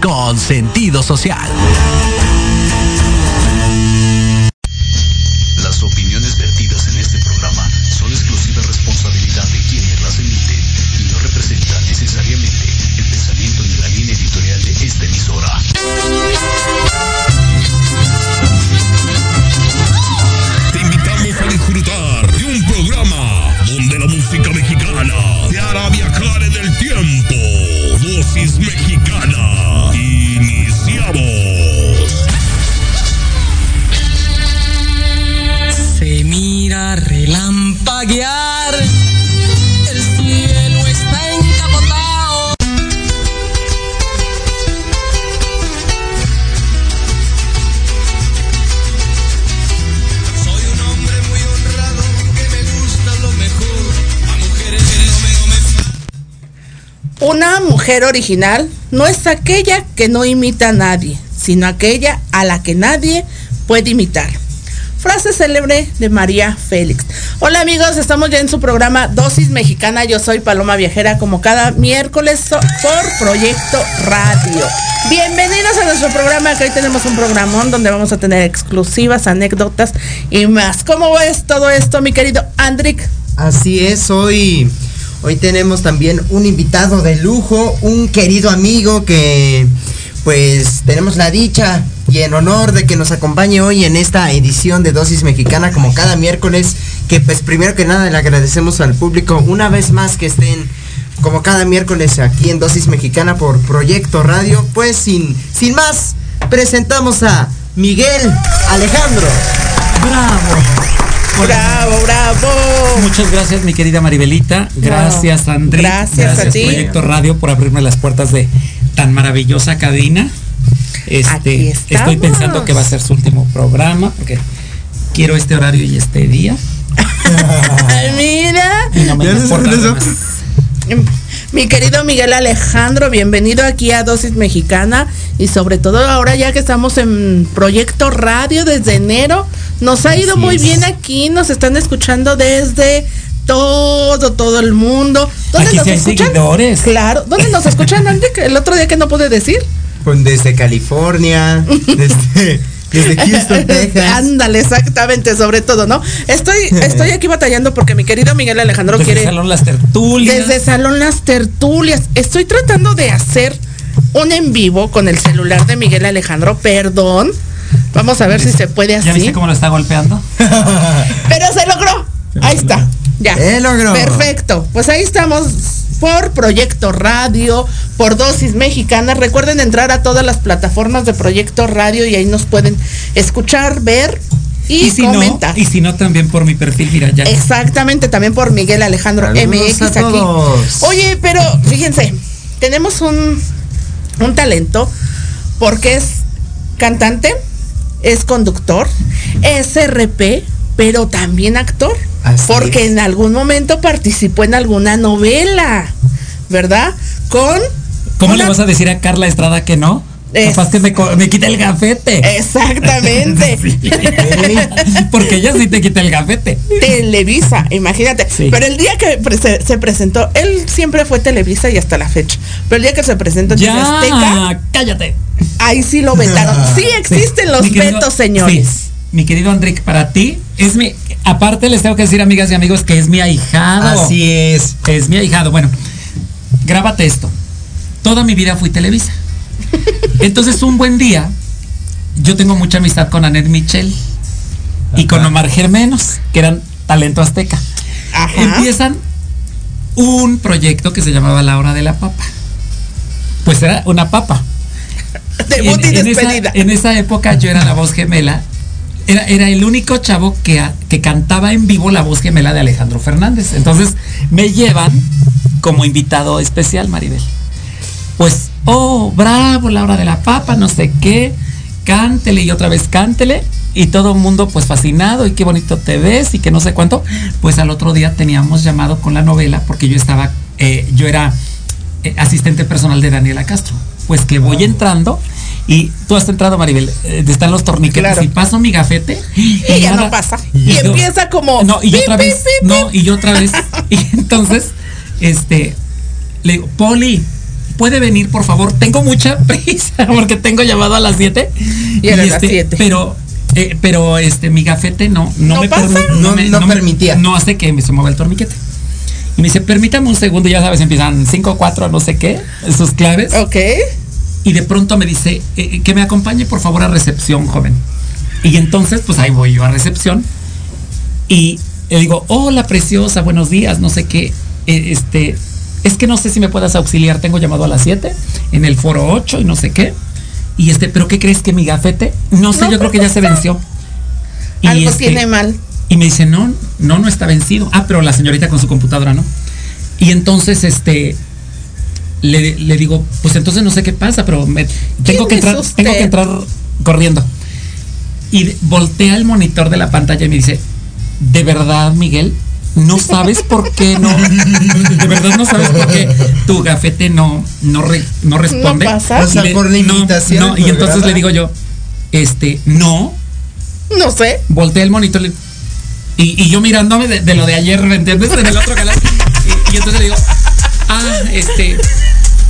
Con sentido social. Relampaguear. El cielo está encapotado. Soy un hombre muy honrado que me gusta lo mejor. A mujeres que no me, no me Una mujer original no es aquella que no imita a nadie, sino aquella a la que nadie puede imitar. Frase célebre de María Félix. Hola amigos, estamos ya en su programa Dosis Mexicana. Yo soy Paloma Viajera, como cada miércoles por Proyecto Radio. Bienvenidos a nuestro programa, que hoy tenemos un programón donde vamos a tener exclusivas, anécdotas y más. ¿Cómo ves todo esto, mi querido Andrick? Así es, hoy, hoy tenemos también un invitado de lujo, un querido amigo que pues tenemos la dicha y en honor de que nos acompañe hoy en esta edición de Dosis Mexicana como cada miércoles, que pues primero que nada le agradecemos al público una vez más que estén como cada miércoles aquí en Dosis Mexicana por Proyecto Radio, pues sin, sin más, presentamos a Miguel Alejandro. Bravo. Bravo, bravo. Muchas gracias, mi querida Maribelita. Gracias, André. Gracias a ti. Proyecto Radio, por abrirme las puertas de tan maravillosa cabina. Este, estoy pensando que va a ser su último programa porque quiero este horario y este día. Mira. Además. Mi querido Miguel Alejandro, bienvenido aquí a Dosis Mexicana y sobre todo ahora ya que estamos en Proyecto Radio desde enero, nos ha ido Así muy es. bien aquí, nos están escuchando desde todo, todo el mundo. ¿Dónde Aquí nos sí hay escuchan? seguidores. Claro, ¿dónde nos escuchan, Andy? El otro día que no pude decir. Pues desde California, desde, desde Houston, Texas. Ándale, exactamente, sobre todo, ¿no? Estoy, estoy aquí batallando porque mi querido Miguel Alejandro Desde quiere. Salón Las Tertulias. Desde Salón Las Tertulias. Estoy tratando de hacer un en vivo con el celular de Miguel Alejandro, perdón. Vamos a ver si se puede ¿Ya así. viste cómo lo está golpeando? Pero se logró. Ahí está. Ya. Se logró. Perfecto. Pues ahí estamos por Proyecto Radio, por Dosis Mexicanas. Recuerden entrar a todas las plataformas de Proyecto Radio y ahí nos pueden escuchar, ver y, si comentar. no, y si no también por mi perfil, mira ya. Exactamente, también por Miguel Alejandro Saludos MX a aquí. todos. Oye, pero fíjense, tenemos un, un talento porque es cantante, es conductor, es RP, pero también actor. Así porque es. en algún momento participó en alguna novela, ¿verdad? Con ¿Cómo una- le vas a decir a Carla Estrada que no? Es- Capaz que me, quita el gafete. Exactamente. Porque ella sí te quita el gafete. Televisa, imagínate. Sí. Pero el día que se, se presentó, él siempre fue Televisa y hasta la fecha. Pero el día que se presentó en TV Azteca, Ya, cállate. ahí sí lo vetaron. Sí existen los querido- vetos, señores. Mi querido Andrick, para ti es mi. Aparte, les tengo que decir, amigas y amigos, que es mi ahijado. Así es. Es mi ahijado. Bueno, grábate esto. Toda mi vida fui Televisa. Entonces, un buen día, yo tengo mucha amistad con Anet Michel y con. Omar Germenos, que eran talento azteca. Ajá. Empiezan un proyecto que se llamaba La Hora de la Papa. Pues era una papa. Y en, esa, en esa época yo era la voz gemela. Era, era el único chavo que, a- que cantaba en vivo la voz gemela de Alejandro Fernández. Entonces me llevan como invitado especial, Maribel. Pues, oh, bravo, la hora de la papa, no sé qué. Cántele y otra vez cántele. Y todo el mundo pues fascinado y qué bonito te ves y que no sé cuánto. Pues al otro día teníamos llamado con la novela porque yo estaba, eh, yo era eh, asistente personal de Daniela Castro. Pues que voy entrando y tú has entrado, Maribel, eh, están los torniquetes Claro. y paso mi gafete Y ya nada. no pasa. Y yo- empieza como. No, y yo pip, otra vez, pip, no, pip. y yo otra vez. Y entonces, este, le digo, Poli, ¿puede venir, por favor? Tengo mucha prisa porque tengo llamado a las 7. Y era las este, siete. Pero, eh, pero este, mi gafete no, no, ¿No me permi- No- me- no me- permitía. no hace que me se mueva el torniquete. Y me dice, permítame un segundo, ya sabes, empiezan 5, 4, no sé qué, sus claves. Ok. Y de pronto me dice, eh, que me acompañe por favor a recepción, joven. Y entonces, pues ahí voy yo a recepción. Y le digo, hola preciosa, buenos días, no sé qué. Eh, este, es que no sé si me puedas auxiliar, tengo llamado a las 7 en el foro 8 y no sé qué. Y este, pero ¿qué crees que mi gafete? No sé, No, yo creo que ya se venció. Y Algo este, tiene mal. y me dice, no, no, no está vencido. Ah, pero la señorita con su computadora, ¿no? Y entonces, este, le, le digo, pues entonces no sé qué pasa, pero me, tengo que ¿Quién es entrar, tengo que entrar corriendo. Y voltea el monitor de la pantalla y me dice, ¿de verdad, Miguel? ¿No sabes por qué no? ¿De verdad no sabes por qué tu gafete no, no, re- no responde? No pasa. O sea, le- por la no, invitación no, al y entonces le digo yo, este, no, No sé. volteé el monitor le- y, y yo mirándome de, de lo de ayer, ¿me entiendes? En el otro canal. Y, y entonces le digo, ah, este,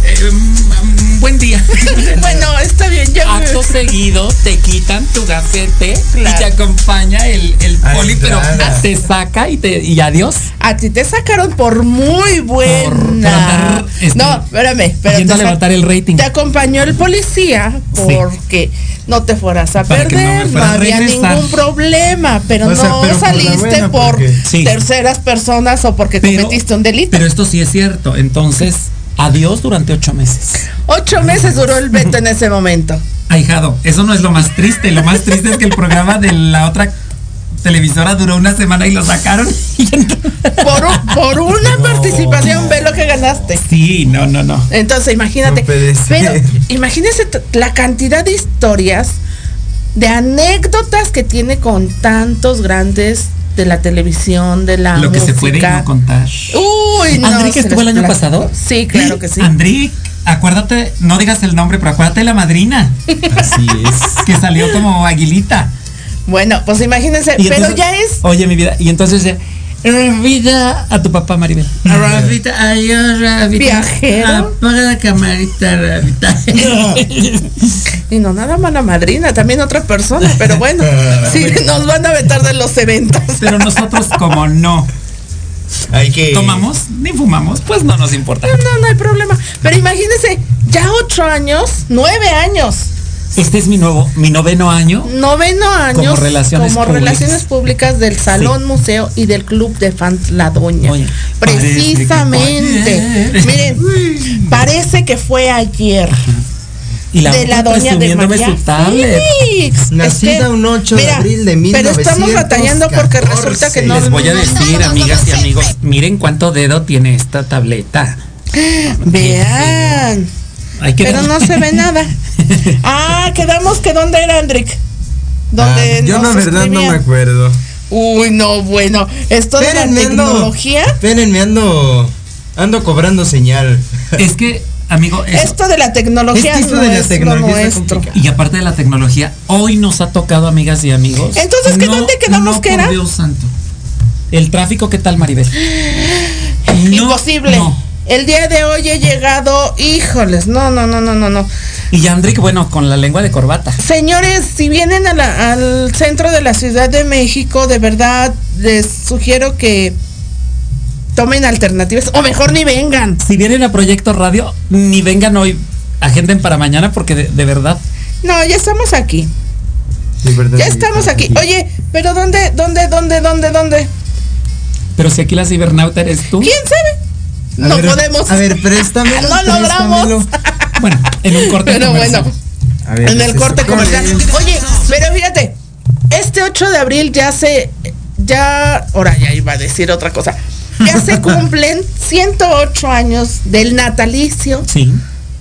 eh, mm, buen día. Bueno, está bien. Ya me- Acto seguido te quitan tu gafete y te acompaña el, el poli, pero te saca y te y adiós. A ti te sacaron por muy por buena. andar, este, no, espérame. Pero yendo te, levantar el rating. te acompañó el policía Sí. porque no te fueras a Para no perder. No, había regresar. ningún problema. Pero O sea, no pero por la saliste buena, por Sí. terceras personas o porque Pero- cometiste un delito. Pero esto sí es cierto. Entonces, adiós durante ocho meses. Ocho meses duró el veto en ese momento. Ahijado, eso no es lo más triste. Lo más triste es que el programa de la otra televisora duró una semana y lo sacaron. Por, un- por una participación, ve lo que ganaste. sí, no, no, no. Entonces, imagínate. No puede ser. pero imagínese la cantidad de historias, de anécdotas que tiene con tantos grandes de la televisión, de la Lo que se puede música. no contar. Uy, no. ¿Andrick se estuvo el año pasado? Sí, claro que sí. Andrick, acuérdate, no digas el nombre, pero acuérdate de la madrina. Así es. Que salió como aguilita. Bueno, pues imagínense, pero ya es Oye, mi vida. Y entonces dice, Rafita, a tu papá, Maribel. Rafita, adiós, Rafita. Viajero. Apaga la camarita, Rafita. y no nada más la madrina, también otra persona, pero bueno, sí nos van a vetar de los eventos. Pero nosotros, como no Hay que. tomamos ni fumamos, pues no nos importa. No, no hay problema. Pero imagínense, ya ocho años, nueve años, Este es mi nuevo, mi noveno año. noveno años Como relaciones como públicas. relaciones públicas del Salón Sí. Museo y del Club de Fans La Doña. Oye, Precisamente. Miren, parece que fue ayer. Y la de la doña de María su tablet. Félix. Nacida Es que, un 8 de mira, abril de Pero estamos 1914. batallando porque resulta que no. Les voy a no- decir, amigas y amigos, miren cuánto dedo tiene esta tableta. Vean. Hay que Pero no se ve nada. Ah, quedamos que dónde era Andrick. Donde Ah, yo la verdad no me acuerdo. Uy, no, bueno. Esto de la ando- tecnología. Espérenme, ando. Ando cobrando señal. Es que, amigo, eso- Esto de la tecnología Es que esto no de la es tecnología y aparte de la tecnología, hoy nos ha tocado, amigas y amigos. Entonces, ¿qué dónde quedamos no, que por era? Dios santo. El tráfico, ¿qué tal, Maribel? No, Imposible. no. El día de hoy he llegado, híjoles, no, no, no, no, no, no. Y Andrick, bueno, con la lengua de corbata. Señores, si vienen a la- al centro de la Ciudad de México, de verdad les sugiero que tomen alternativas o mejor ni vengan. Si vienen a Proyecto Radio, ni vengan hoy, agenden para mañana porque de, de verdad. No, ya estamos aquí. De verdad, Ya sí, estamos aquí. Oye, pero ¿dónde, dónde, dónde, dónde, dónde? Pero si aquí la cibernauta eres tú. ¿Quién sabe? A no ver, podemos. A ver, préstamelo. No logramos. Bueno, en un corte Pero comercial. bueno, ver, en el corte comercial. Oye, pero fíjate, este 8 de abril ya se, ya, ahora ya iba a decir otra cosa, ya se cumplen 108 años del natalicio Sí.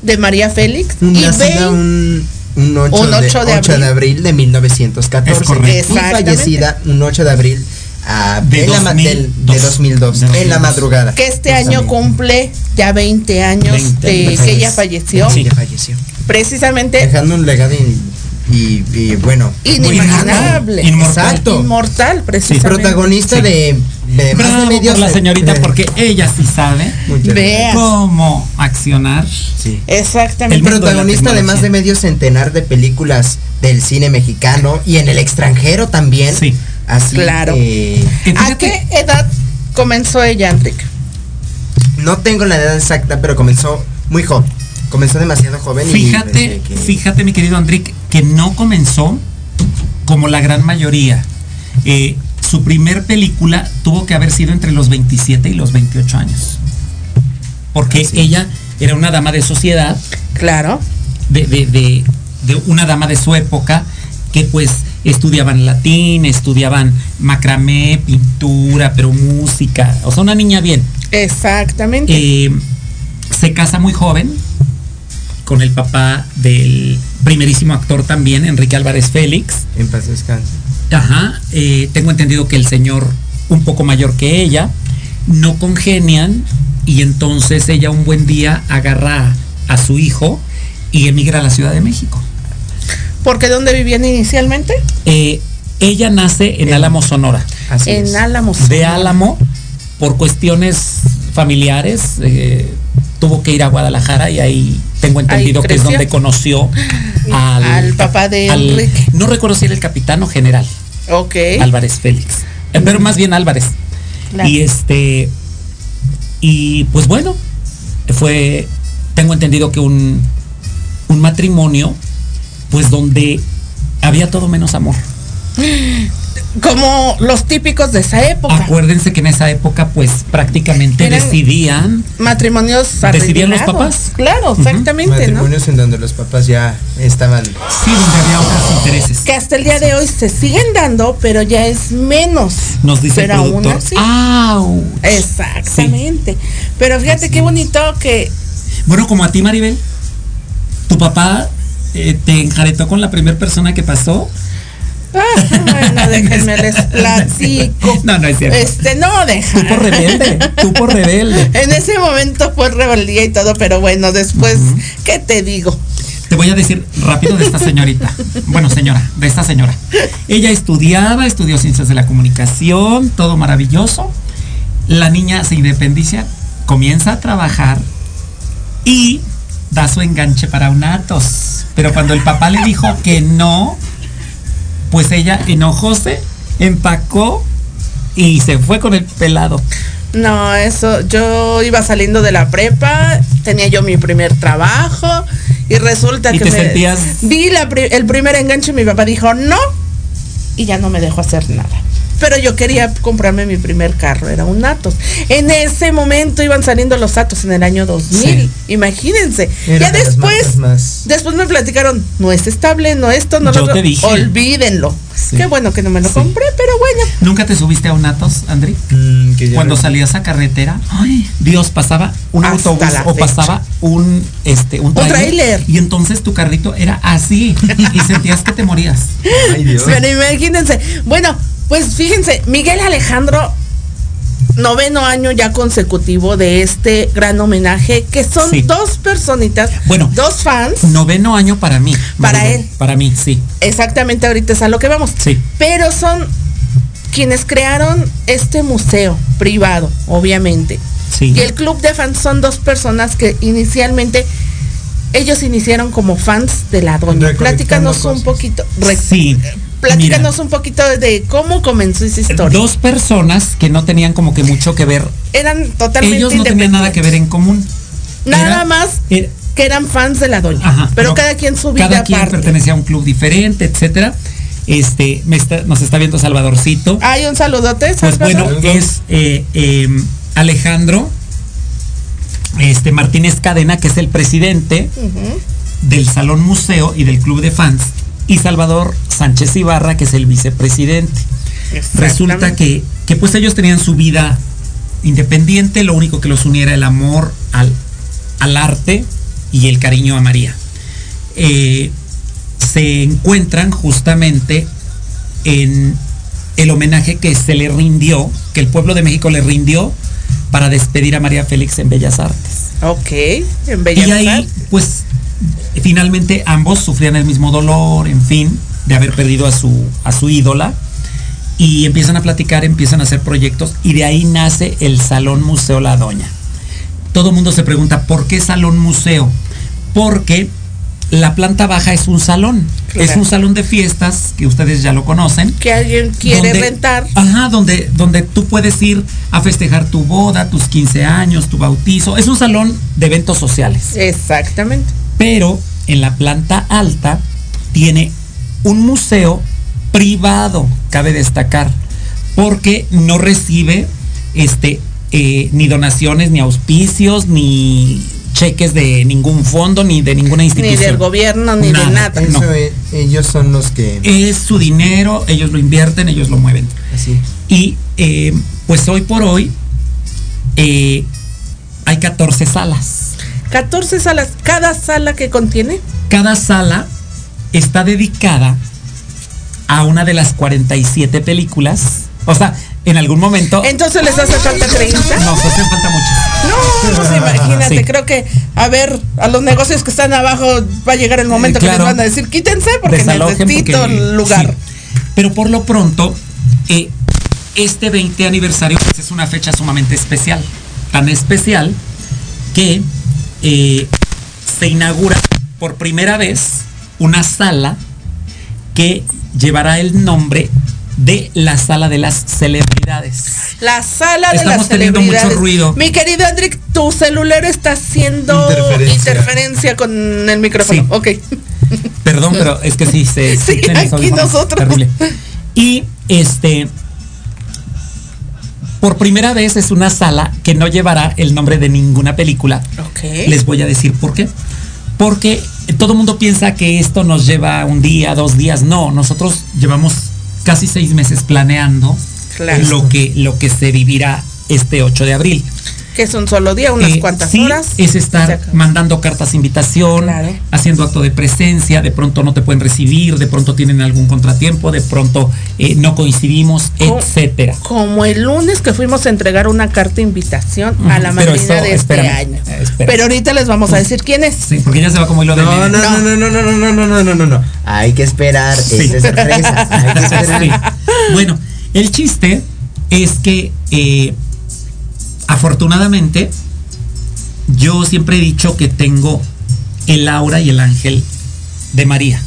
de María Félix Un y nacida vein- un, un 8, Un de, 8 de 8 de abril. abril de 1914. Es correcto. Y Exactamente. fallecida un 8 de abril ah, De en la ma- 2002. del- de 2002, De en la 2002. madrugada. que este año cumple ya 20 años 20 de años. que ella falleció. Sí, falleció. Precisamente Dejando un legado y, y- y, bueno. inimaginable. Inmortal. Exacto. Inmortal, precisamente. Protagonista Sí. de, de más Bravo de por la señorita eh, porque ella sí sabe Vea. cómo accionar. Sí. Exactamente. El mundo de la protagonista de más de medio centenar de películas del cine mexicano y en el extranjero también. Sí. Así Claro. Que ¿A qué edad comenzó ella, Enrique? no tengo la edad exacta, pero comenzó muy joven. Comenzó demasiado joven y Fíjate, desde que- fíjate, mi querido Andrick, que no comenzó como la gran mayoría. Eh, su primer película tuvo que haber sido entre los 27 y los 28 años. Porque Así. ella era una dama de sociedad, Claro. de, de- de- de una dama de su época, que pues estudiaban latín, estudiaban macramé, pintura, pero música. O sea, una niña bien. Exactamente. Eh, se casa muy joven con el papá del primerísimo actor también, Enrique Álvarez Félix. En paz descanse. Ajá, eh, tengo entendido que el señor, un poco mayor que ella, no congenian y entonces ella un buen día agarra a su hijo y emigra a la Ciudad de México. Porque ¿dónde vivían inicialmente? Eh, ella nace en Álamo, Sonora. Así en es. Álamos. de Álamo por cuestiones familiares eh, tuvo que ir a Guadalajara y ahí tengo entendido que es donde conoció al, Al papá de al- Enrique. no recuerdo si era el capitán o general Ok. Álvarez Félix Eh, pero más bien Álvarez Claro. y este y pues bueno fue tengo entendido que un un matrimonio pues donde había todo menos amor Como los típicos de esa época. Acuérdense que en esa época, pues prácticamente Eran- decidían. Matrimonios ¿Decidían los papás? Claro, exactamente, ¿no? Matrimonios en donde los papás ya estaban. Sí, donde había otros intereses. Que hasta el día de hoy se siguen dando, pero ya es menos. Nos dice pero el aún productor. así. ¡Au! Exactamente. Pero fíjate qué bonito que Bueno, como a ti, Maribel, tu papá eh, te enjaretó con la primera persona que pasó. Ah, bueno, déjenme les platico. No, no es cierto. Este, no, deja. Tú por rebelde, tú por rebelde. En ese momento fue rebeldía y todo, pero bueno, después, ¿qué te digo? Te voy a decir rápido de esta señorita. Bueno, señora, de esta señora. Ella estudiaba, estudió ciencias de la comunicación, todo maravilloso. La niña se independicia, comienza a trabajar y da su enganche para un Atos. Pero cuando el papá le dijo que no, pues ella enojóse, empacó y se fue con el pelado. No, eso, yo iba saliendo de la prepa, tenía yo mi primer trabajo y resulta ¿Y que te me sentías? la pri- el primer enganche y mi papá dijo no y ya no me dejó hacer nada. Pero yo quería comprarme mi primer carro, era un Atos. En ese momento iban saliendo los Atos en el año 2000, Sí. imagínense. Era ya después, más- después me platicaron, no es estable, no esto, no lo Yo otro". te dije. Olvídenlo. Sí. Qué bueno que no me lo Sí. compré, pero bueno. ¿Nunca te subiste a un Atos, Andri? Mm, Cuando salías a carretera, ay, Dios, pasaba un Hasta autobús la o fecha. pasaba un este un tráiler, tráiler. y entonces tu carrito era así y sentías que te morías. Ay, Dios. Pero imagínense. Bueno, pues fíjense, Miguel Alejandro, noveno año ya consecutivo de este gran homenaje, que son Sí. dos personitas, Bueno. dos fans. Noveno año para mí. Para Maribel, él. Para mí, sí. Exactamente, ahorita es a lo que vamos. Sí. Pero son quienes crearon este museo privado, obviamente. Sí. Y el club de fans son dos personas que inicialmente ellos iniciaron como fans de la doña. Platícanos un poquito. Sí. Platícanos Mira, un poquito de cómo comenzó esa historia. Dos personas que no tenían como que mucho que ver. Eran totalmente Ellos no tenían nada que ver en común. Nada Era- más era- que eran fans de la doña. Ajá, pero no, cada quien su vida Cada quien aparte. pertenecía a un club diferente, etcétera. Este, me está- nos está viendo Salvadorcito. Hay un saludote. Pues ¿sabes bueno, es eh, eh, Alejandro este, Martínez Cadena, que es el presidente del Salón Museo y del Club de Fans, y Salvador Sánchez Ibarra, que es el vicepresidente. Resulta que, que pues ellos tenían su vida independiente, lo único que los unía era el amor al, al arte y el cariño a María. Eh, se encuentran justamente en el homenaje que se le rindió, que el pueblo de México le rindió para despedir a María Félix en Bellas Artes. Ok, en Bellas Y ahí, Artes. pues, finalmente ambos sufrían el mismo dolor, en fin, de haber perdido a su, a su ídola. Y empiezan a platicar, empiezan a hacer proyectos y de ahí nace el Salón Museo La Doña. Todo el mundo se pregunta, ¿por qué Salón Museo? Porque la planta baja es un salón. Claro. Es un salón de fiestas, que ustedes ya lo conocen. Que alguien quiere donde- rentar. Ajá, donde, donde tú puedes ir a festejar tu boda, tus 15 años, tu bautizo. Es un salón de eventos sociales. Exactamente. Pero en la planta alta tiene un museo privado, cabe destacar, porque no recibe este eh, ni donaciones, ni auspicios, ni cheques de ningún fondo, ni de ninguna Ni institución. del gobierno, ni de nada. Eso, no. eh, ellos son los que. Es su dinero, ellos lo invierten, ellos lo mueven. Así. Y eh, pues hoy por hoy eh, hay 14 salas. 14 salas. Cada sala que contiene. Cada sala está dedicada a una de las 47 películas. O sea, en algún momento Entonces les hace falta 30. nos hacen falta muchas. No, pues imagínate, Sí. creo que, a ver, a los negocios que están abajo va a llegar el momento Eh, que claro. les van a decir, quítense porque necesito porque- el lugar. sí. Pero por lo pronto, eh, este 20 aniversario pues, es una fecha sumamente especial. Tan especial que eh, se inaugura por primera vez una sala que llevará el nombre de la sala de las celebridades. La sala de Estamos las teniendo mucho celebridades. ruido. Mi querido Andrick, tu celular está haciendo Interferencia. interferencia, con el micrófono. Sí. Ok. Perdón, pero es que sí se Sí, aquí nosotros. Terrible. Y este por primera vez es una sala que no llevará el nombre de ninguna película. Les voy a decir por qué. Porque todo el mundo piensa que esto nos lleva un día, dos días. No, nosotros llevamos casi seis meses planeando Claro. lo que, lo que se vivirá este 8 de abril. Que es un solo día, unas Eh, cuantas sí, horas. Es estar mandando cartas de invitación, Claro. haciendo acto de presencia, de pronto no te pueden recibir, de pronto tienen algún contratiempo, de pronto eh, no coincidimos, Co- etcétera. Como el lunes que fuimos a entregar una carta de invitación a la eso, de este espérame, año. eh, espérame. Pero ahorita les vamos a decir quién es. Sí, porque ya se va como hilo de No, no, no, no, no, no, no, no, no, no, no, no, no. Hay que esperar. Sí. Es de sorpresa. Hay que esperar. Sí. Bueno, el chiste es que eh, afortunadamente yo siempre he dicho que tengo el aura y el ángel de María.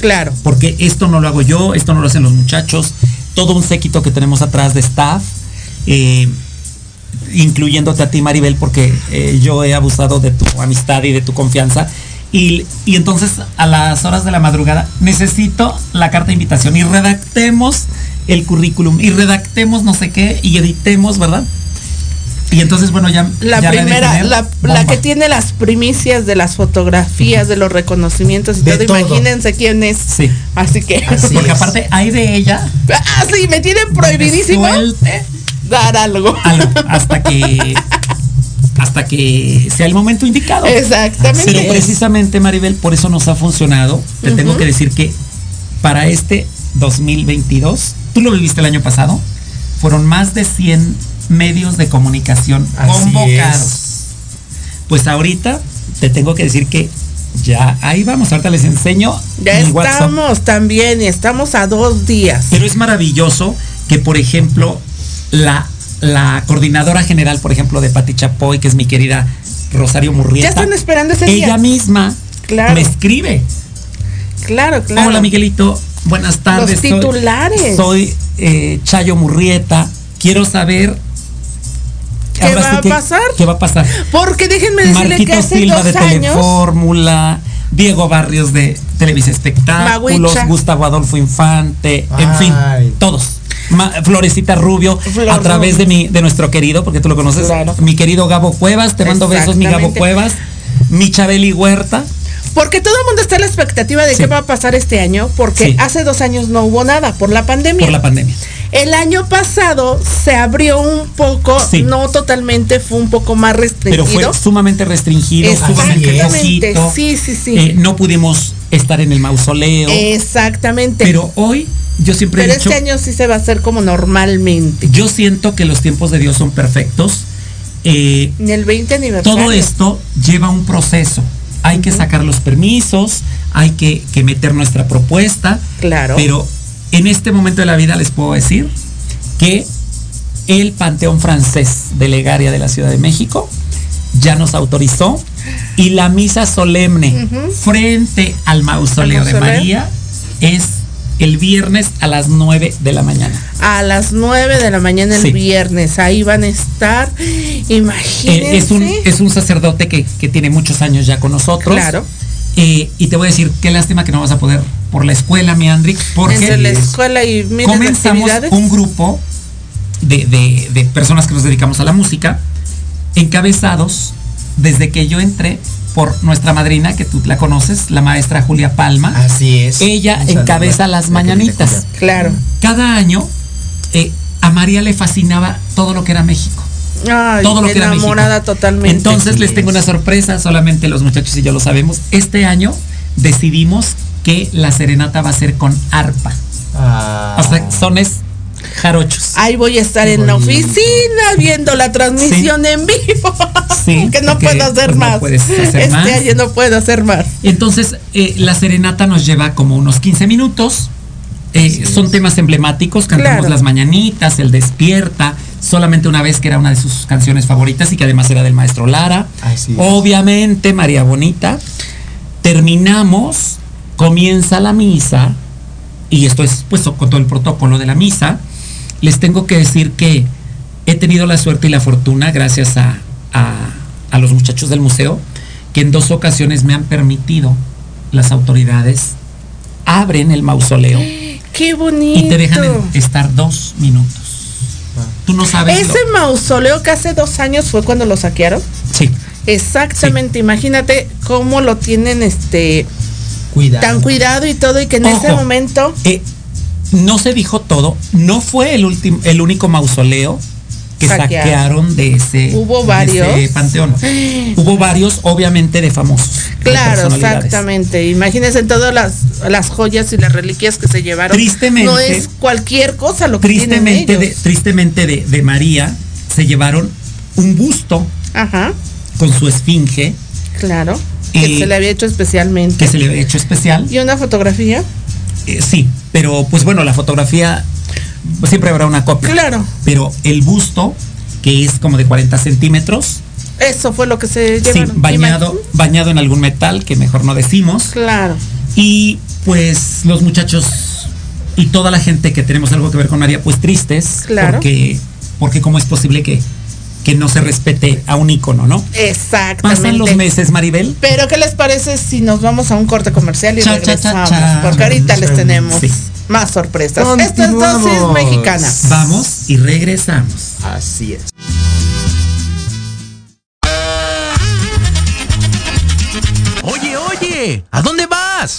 Claro. Porque esto no lo hago yo, esto no lo hacen los muchachos, todo un séquito que tenemos atrás de staff, eh, incluyéndote a ti Maribel, porque eh, yo he abusado de tu amistad y de tu confianza. Y, y entonces a las horas de la madrugada necesito la carta de invitación y redactemos el currículum y redactemos no sé qué y editemos, ¿verdad? Y entonces, bueno, ya... La ya primera, la, la que tiene las primicias de las fotografías, de los reconocimientos y De todo, todo. imagínense quién es. Sí. Así que. Así Porque es. aparte hay de ella Ah, sí, me tienen prohibidísimo dar algo. algo hasta que hasta que sea el momento indicado. Exactamente. Pero precisamente Maribel, por eso nos ha funcionado. Te tengo que decir que para este 2022, tú lo viviste el año pasado, fueron más de 100 medios de comunicación Así convocados. es. Pues ahorita te tengo que decir que ya ahí vamos, ahorita les enseño Ya mi WhatsApp. estamos también y estamos a dos días. Pero es maravilloso que, por ejemplo, la, la coordinadora general, por ejemplo, de Pati Chapoy, que es mi querida Rosario Murrieta. Ya están esperando ese Ella día. misma Claro. me escribe. Claro, claro. Hola, Miguelito. Buenas tardes. Los soy- titulares. Soy, eh, Chayo Murrieta. Quiero saber. ¿Qué ahora va sí a que- pasar? ¿Qué va a pasar? Porque déjenme decirle que Marquito hace Silva dos de años. Telefórmula, Diego Barrios de Televisa Espectáculos, Maguicha. Gustavo Adolfo Infante, en fin, todos. Ma- Florecita Rubio, Flor a través Rubio. de mi, de nuestro querido, porque tú lo conoces, Claro. mi querido Gabo Cuevas, te mando besos, mi Gabo. Cuevas, mi Chabeli Huerta. Porque todo el mundo está en la expectativa de Sí. qué va a pasar este año, porque Sí. hace dos años no hubo nada por la pandemia. Por la pandemia. El año pasado se abrió un poco, Sí. no totalmente, fue un poco más Pero restringido. fue sumamente restringido, sumamente sí, sí, sí. Eh, no pudimos estar en el mausoleo. Exactamente. pero hoy yo siempre Pero he dicho, este año sí se va a hacer como normalmente. yo siento que los tiempos de Dios son perfectos. Eh, En el 20 aniversario. todo esto lleva un proceso. Hay que sacar los permisos, hay que, que meter nuestra propuesta. Claro. Pero en este momento de la vida les puedo decir que el Panteón Francés de Legaria de la Ciudad de México ya nos autorizó y la misa solemne frente al mausoleo, ¿Al de? María es el viernes a las 9 de la mañana. A las 9 de la mañana el Sí. viernes. Ahí van a estar. Imagínense. Eh, es, un, es un sacerdote que, que tiene muchos años ya con nosotros. Claro. Eh, y te voy a decir, qué lástima que no vas a poder por la escuela, mi Andrick, porque Entre la escuela y miles de comenzamos un grupo de, de- de personas que nos dedicamos a la música, encabezados desde que yo entré por nuestra madrina, que tú la conoces, la maestra Julia Palma. Así es. Ella encabeza las mañanitas. Claro. Cada año eh, a María le fascinaba todo lo que era México. Ay, todo lo que era México. enamorada totalmente. Entonces les tengo una sorpresa, solamente los muchachos y yo lo sabemos. Este año decidimos que la serenata va a ser con arpa. Ah. O sea, sones jarochos. Ahí voy a estar en la oficina viendo la transmisión en vivo. Sí, que no porque, puedo hacer pues, no más. puedes hacer este más. año no puedo hacer más. Entonces, eh, la serenata nos lleva como unos 15 minutos. Eh, son temas emblemáticos, cantamos Claro. las mañanitas, el despierta, solamente una vez que era una de sus canciones favoritas y que además era del maestro Lara. Así es. Obviamente, María Bonita. Terminamos, comienza la misa, y esto es pues con todo el protocolo de la misa. Les tengo que decir que he tenido la suerte y la fortuna, gracias a, a- a los muchachos del museo, que en dos ocasiones me han permitido las autoridades abren el mausoleo Qué bonito. y te dejan estar dos minutos. Tú no sabes. Ese lo- mausoleo que hace dos años fue cuando lo saquearon. sí. Exactamente. Imagínate cómo lo tienen este Cuidado. tan cuidado y todo y que en ese momento Eh, no se dijo todo, no fue el último, el único mausoleo que Saquearon. saquearon de ese, Hubo de varios. ese panteón. Hubo varios, obviamente, de famosos. de Claro, personalidades. exactamente. Imagínense todas las, las joyas y las reliquias que se llevaron. Tristemente- No es cualquier cosa lo que Tristemente, tienen de, ellos. tristemente de, de María se llevaron un busto Ajá, con su esfinge claro. Que Y- se le había hecho especialmente. que se le había hecho especial. Y una fotografía. Eh, sí, pero pues bueno, la fotografía pues, siempre habrá una copia. Claro. Pero el busto, que es como de 40 centímetros, Eso fue lo que se sí, llevaron. bañado, Imagínense. bañado en algún metal, que mejor no decimos. Claro. Y pues los muchachos y toda la gente que tenemos algo que ver con María, pues tristes. Claro. Porque, porque cómo es posible que, que no se respete a un ícono, ¿no? Exactamente. Pasan los meses, Maribel. Pero ¿qué les parece si nos vamos a un corte comercial y Cha, cha, cha, regresamos? cha. Porque ahorita les tenemos Sí. más sorpresas. Esto es Continuamos. dosis mexicana. Vamos y regresamos. Así es. Oye, oye, ¿a dónde vas?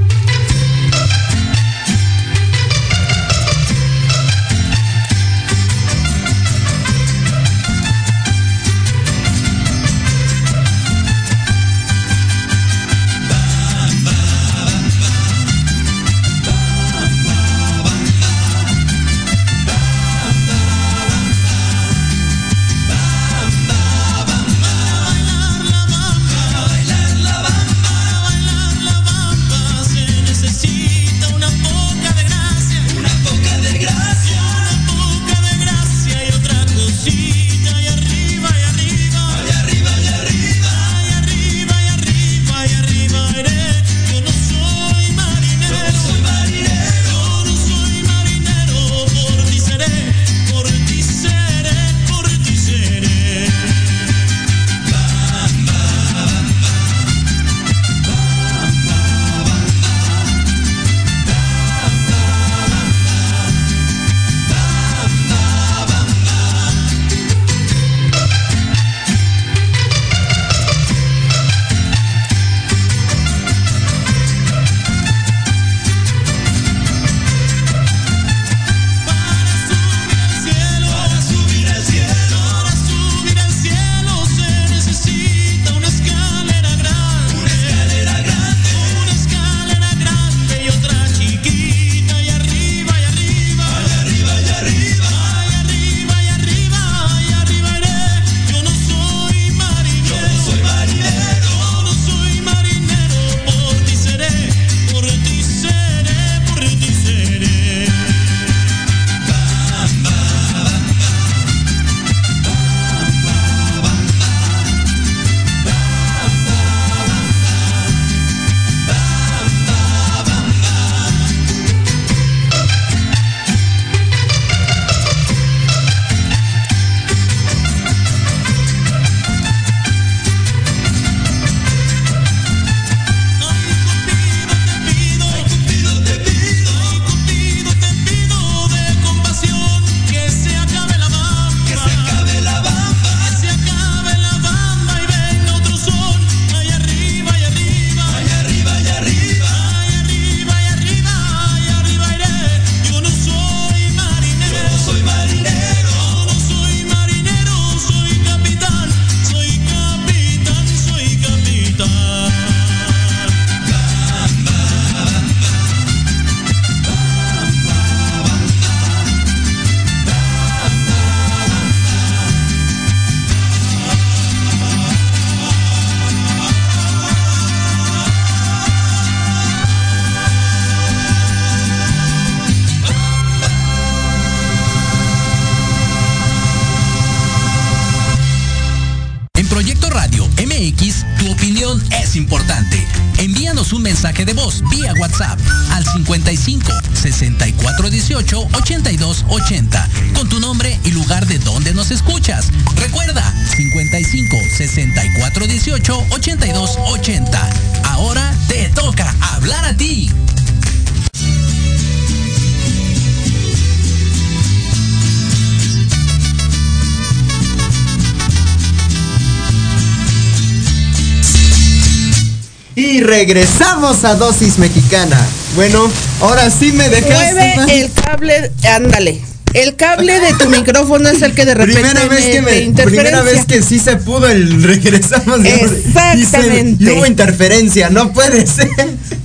Y regresamos a dosis mexicana. Bueno, ahora sí me dejaste. Mueve el cable, ándale. El cable de tu micrófono es el que de repente Primera vez que me, interferencia. primera vez que sí se pudo el regresamos. Exactamente. Y, se- y hubo interferencia, no puede ser.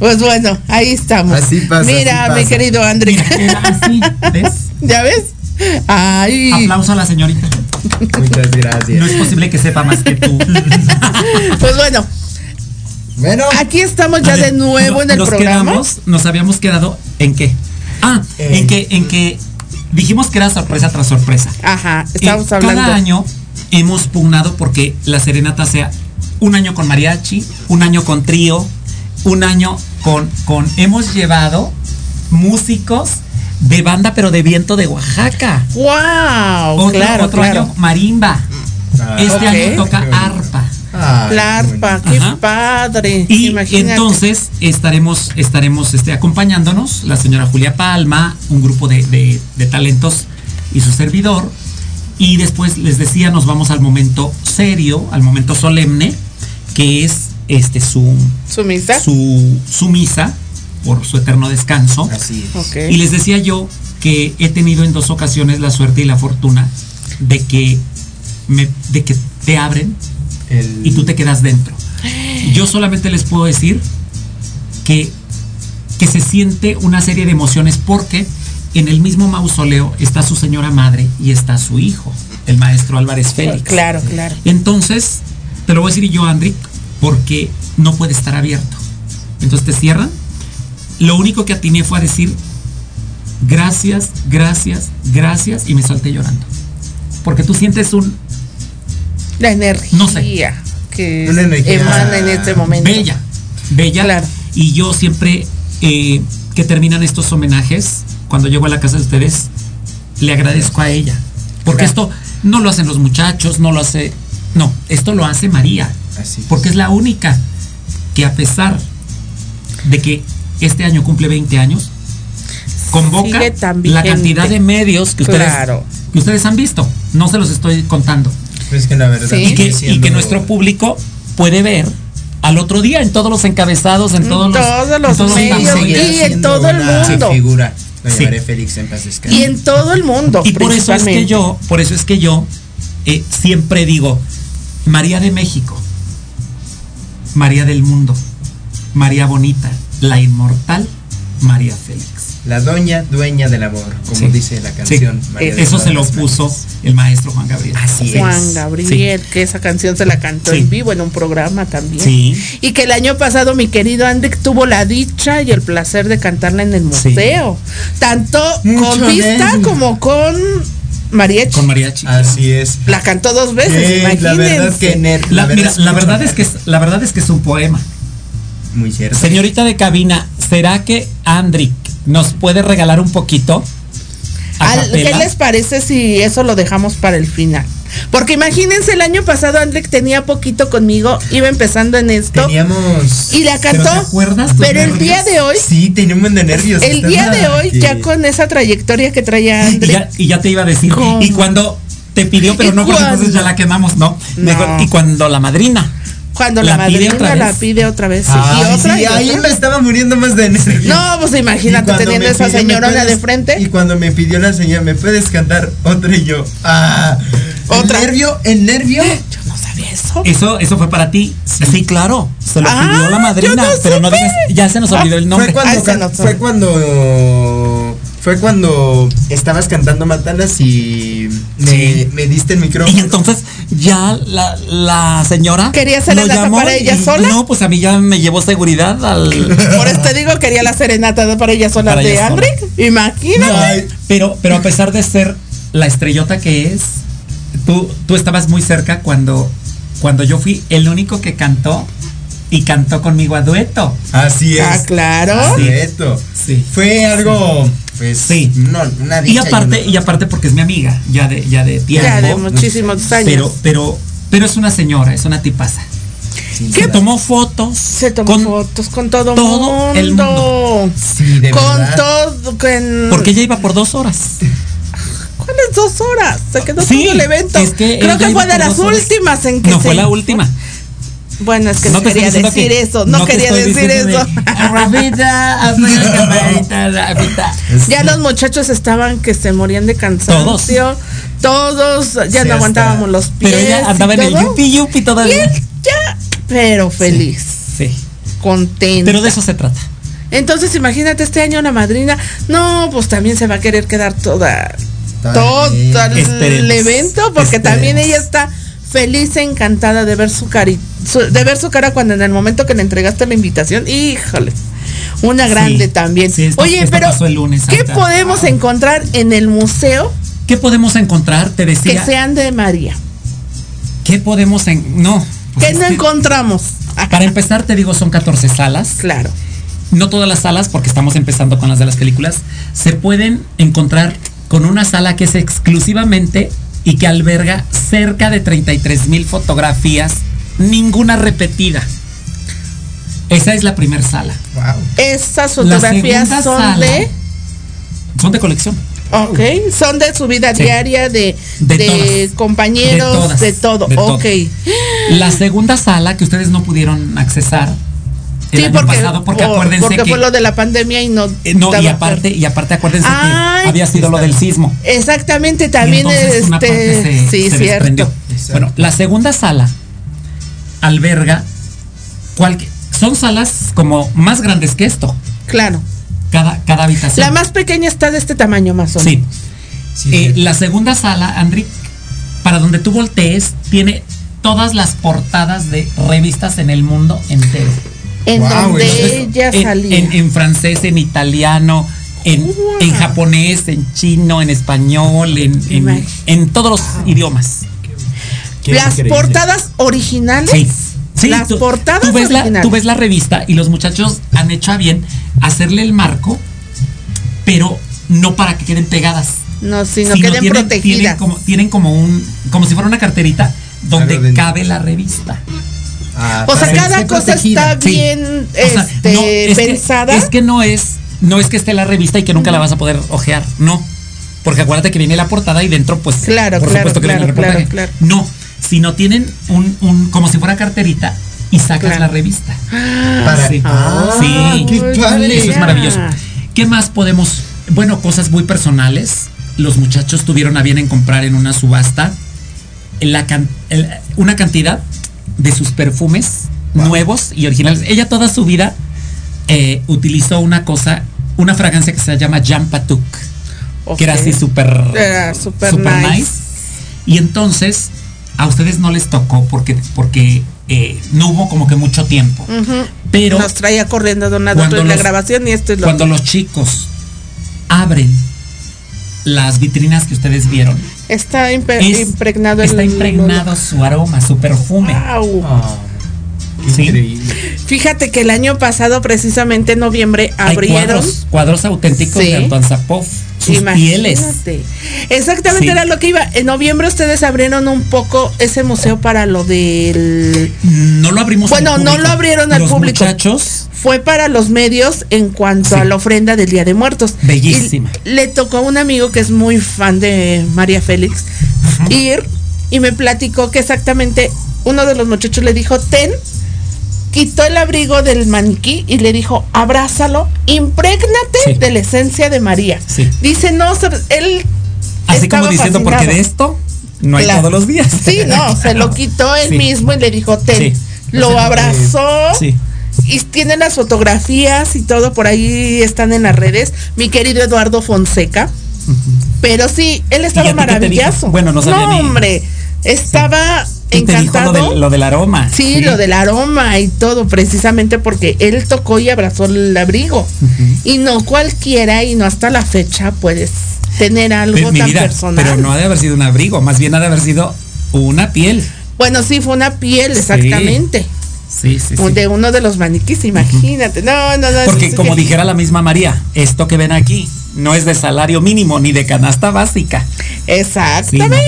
Pues bueno, ahí estamos. Así pasa, Mira, así mi querido André. Mira, así, ¿ves? ¿Ya ves? Ay. Aplauso a la señorita. Muchas gracias. No es posible que sepa más que tú. Pues bueno, Bueno, aquí estamos ya ver, de nuevo en el nos programa. Quedamos, nos habíamos quedado en qué? Ah, Eh. en que en que dijimos que era sorpresa tras sorpresa. Ajá, Eh, estamos hablando. Cada año hemos pugnado porque la serenata sea un año con mariachi, un año con trío, un año con con hemos llevado músicos de banda pero de viento de Oaxaca. ¡Wow! Otro, claro, otro claro. año marimba. Ah, este año toca arpa. Ay, La arpa, qué qué Ajá. padre. Y Imagínate. entonces estaremos, estaremos este, acompañándonos la señora Julia Palma, un grupo de, de- de talentos y su servidor. Y después les decía, nos vamos al momento serio, al momento solemne, que es este su, ¿Su misa? su, su misa por su eterno descanso. Así es. Y les decía yo que he tenido en dos ocasiones la suerte y la fortuna de que me, de que te abren El- y tú te quedas dentro. Yo solamente les puedo decir que, que se siente una serie de emociones porque en el mismo mausoleo está su señora madre y está su hijo, el maestro Álvarez Félix. Claro, claro. Entonces, te lo voy a decir yo, Andri, porque no puede estar abierto. Entonces te cierran. Lo único que atiné fue a decir gracias, gracias, gracias y me solté llorando. Porque tú sientes un La energía No sé. que Una energía emana en este momento. bella, bella. Claro. Y yo siempre eh, que terminan estos homenajes, cuando llego a la casa de ustedes, le agradezco a ella. Porque Claro. esto no lo hacen los muchachos, no lo hace... No, esto lo hace María. Así es. Porque es la única que a pesar de que este año cumple 20 años, convoca la cantidad de medios que ustedes, Claro. que ustedes han visto. No se los estoy contando. Pues que la verdad. Sí. Y que, y nuestro público puede ver al otro día en todos los encabezados, en todos los, todos los en todos medios panfletos. y en todo el mundo. figura. Sí. María Félix en paz. Y en todo el mundo. Y por eso es que yo, por eso es que yo eh, siempre digo, María de México, María del mundo, María bonita, la inmortal María Félix. La doña dueña del amor, como Sí. dice la canción. Sí. María de Eso se lo puso el maestro Juan Gabriel. Así es. Juan Gabriel, que esa canción se la cantó Sí. en vivo en un programa también. Sí. Y que el año pasado mi querido Andrick tuvo la dicha y el placer de cantarla en el Sí. museo. Tanto Mucho con pista nervio. como con mariachi. Con mariachi. Así es. La cantó dos veces, imagínense. la verdad que ner- La, mira, la mucho verdad es que es, la verdad es que es un poema. muy cierto. Señorita de cabina, ¿será que Andrick nos puede regalar un poquito? Al- ¿Qué les parece si eso lo dejamos para el final? Porque imagínense, el año pasado Andrick tenía poquito conmigo, iba empezando en esto. Teníamos. Y la ¿Pero cantó. te acuerdas Pero el día de hoy, Sí, teníamos de nervios. el día de hoy, Que- ya con esa trayectoria que traía Y ya, y ya te iba a decir. ¿Cómo? Y cuando te pidió, pero ¿Y no, porque cuándo? entonces ya la quemamos, no. Mejor- No. y cuando la madrina. Cuando la madrina la pide otra vez. sí, Ay, y otra, sí, y ahí otra. me estaba muriendo más de nervios. No, pues imagínate teniendo esa pidió, ¿me señorona de frente. Y cuando me pidió la señora, ¿me puedes cantar otra? Y yo, ah. Otra. El nervio, el nervio. Yo no sabía eso. Eso, eso fue para ti. Sí, claro. Se lo Ah, pidió la madrina. no pero no digas, ya se nos olvidó el nombre. Fue cuando, fue cuando fue cuando estabas cantando Matalas y me, Sí. me diste el micrófono. Y entonces ya la, la señora. ¿Quería hacer lo el llamó para ella y- sola? No, pues a mí ya me llevó seguridad al. Por eso te digo, quería la serenata para ella sola Para de. Andrick. Imagínate. Pero, pero a pesar de ser la estrellota que es, tú, tú estabas muy cerca cuando, cuando yo fui el único que cantó y cantó conmigo a dueto. así es. Ah, claro. Sí. Reto. Sí. Fue algo pues Sí. no, una Y aparte, una- y aparte porque es mi amiga, ya de, ya de tiempo. Ya de muchísimos años. Pero, pero, pero es una señora, es una tipaza. ¿Qué? Se tomó fotos. Se tomó con- fotos con todo, todo el mundo. Sí, de con verdad. todo. Con... Porque ella iba por dos horas. ¿Cuáles dos horas? Se quedó Sí, todo el evento. es que Creo que fue de las horas. últimas en que No se- fue la última. Bueno, es que No quería decir que- eso, no, quería decir eso. de, "Ah, Rafita, apaga la camarita, Rafita. ya los muchachos estaban que se morían de cansancio. Todos, ya Sí, no aguantábamos hasta- los pies. Pero ella andaba en el yupi yupi todavía. él ya, pero feliz, Sí. contento. Pero de eso se trata. Entonces, imagínate este año la madrina. No, pues también se va a querer quedar toda. Todo el evento, porque también ella está feliz, encantada de ver su cari su- de ver su cara cuando en el momento que le entregaste la invitación, híjole, una grande Sí, también. sí, esto- Oye, esto pero pasó el lunes, ¿qué podemos encontrar en el museo ¿Qué podemos encontrar? Te que decía. sean de María? ¿Qué podemos en.? No. pues ¿Qué no que, encontramos? Para empezar, te digo, son 14 salas. Claro. No todas las salas, porque estamos empezando con las de las películas, se pueden encontrar con una sala que es exclusivamente y que alberga cerca de 33 mil fotografías, ninguna repetida. Esa es la primera sala. Wow. Esas fotografías son sala- de. Son de colección. Ok, son de su vida Sí. diaria, de, De de todas. compañeros, de, todas, todo. de todo. ok. La segunda sala que ustedes no pudieron accesar el Sí, año porque, pasado, porque por- acuérdense porque que. fue lo de la pandemia y no. eh, no, y aparte, y aparte acuérdense Ay, que había sido lo del sismo. Exactamente, también entonces una este. parte se- sí, se cierto. desprendió. Bueno, la segunda sala alberga son salas como más grandes que esto. Claro. Cada, cada habitación. La más pequeña está de este tamaño, más o Sí. menos. Sí, Eh, sí. la segunda sala, Andri, para donde tú voltees, tiene todas las portadas de revistas en el mundo entero. En Wow, donde entonces, ella en, salía. en- en francés, en italiano, en, Wow. en japonés, en chino, en español, en, en, Imag- en todos los idiomas. Qué las increíble. portadas originales. Sí. Sí, las tú, portadas tú ves la, originales. tú ves la revista y los muchachos han hecho a bien hacerle el marco, pero no para que queden pegadas. No, sino, sino queden tienen, protegidas. Tienen como, tienen como un, como si fuera una carterita donde Claro, cabe la revista. Ah, o sea, que cada cosa protegida. está Sí. bien O sea, este, no, es que- pensada. es que no es, no es que esté la revista y que nunca la vas a poder ojear, no. Porque acuérdate que viene la portada y dentro, pues, Claro, por claro, supuesto que viene el reportaje. claro, No, sino tienen un, un, como si fuera carterita y sacas la revista. Para- Sí. Ah, Sí. qué padre. Eso es maravilloso. ¿Qué más podemos? Bueno, cosas muy personales. Los muchachos tuvieron a bien en comprar en una subasta la can- el- una cantidad de sus perfumes nuevos y originales. Ella toda su vida eh, utilizó una cosa, una fragancia que se llama Jean Patuk, que era así súper súper nice. Y entonces a ustedes no les tocó porque porque eh, no hubo como que mucho tiempo. Pero Nos traía corriendo cuando y la grabación y esto es lo cuando los chicos abren las vitrinas que ustedes vieron, está impe- es- impregnado el está impregnado su aroma, su perfume. Wow. Qué Sí. increíble. Fíjate que el año pasado, precisamente en noviembre, Hay abrieron. cuadros, cuadros auténticos Sí. de Antoine Zapov, sus pieles. Exactamente Sí. era lo que iba. En noviembre ustedes abrieron un poco ese museo para lo del. No lo abrimos Bueno, al no público. lo abrieron al Los público. muchachos, Fue para los medios en cuanto Sí. a la ofrenda del Día de Muertos. Bellísima. Y le tocó a un amigo que es muy fan de María Félix ir y me platicó que exactamente uno de los muchachos le dijo, ten, quitó el abrigo del maniquí y le dijo, abrázalo, imprégnate Sí. de la esencia de María. Sí. Dice, no, él... así como diciendo, porque fascinado". de esto no hay Claro. todos los días. Sí, no, se lo quitó él Sí. mismo y le dijo. Sí. Lo abrazó. Sí. Y tiene las fotografías y todo por ahí están en las redes. Mi querido Eduardo Fonseca. Pero sí, él estaba ¿Y a ti qué te maravilloso. Bueno, no sabía ni- hombre, estaba Y te dijo encantado. lo lo del aroma. Sí, lo del aroma y todo, precisamente porque él tocó y abrazó el abrigo. Y no cualquiera, y no hasta la fecha puedes tener algo mi tan vida, personal. pero no ha de haber sido un abrigo, más bien ha de haber sido una piel. Bueno, sí, fue una piel, exactamente. Sí, sí, sí. De uno de los maniquís, imagínate. No, no, no. Porque como que- dijera la misma María, esto que ven aquí no es de salario mínimo ni de canasta básica. Sí, Exactamente.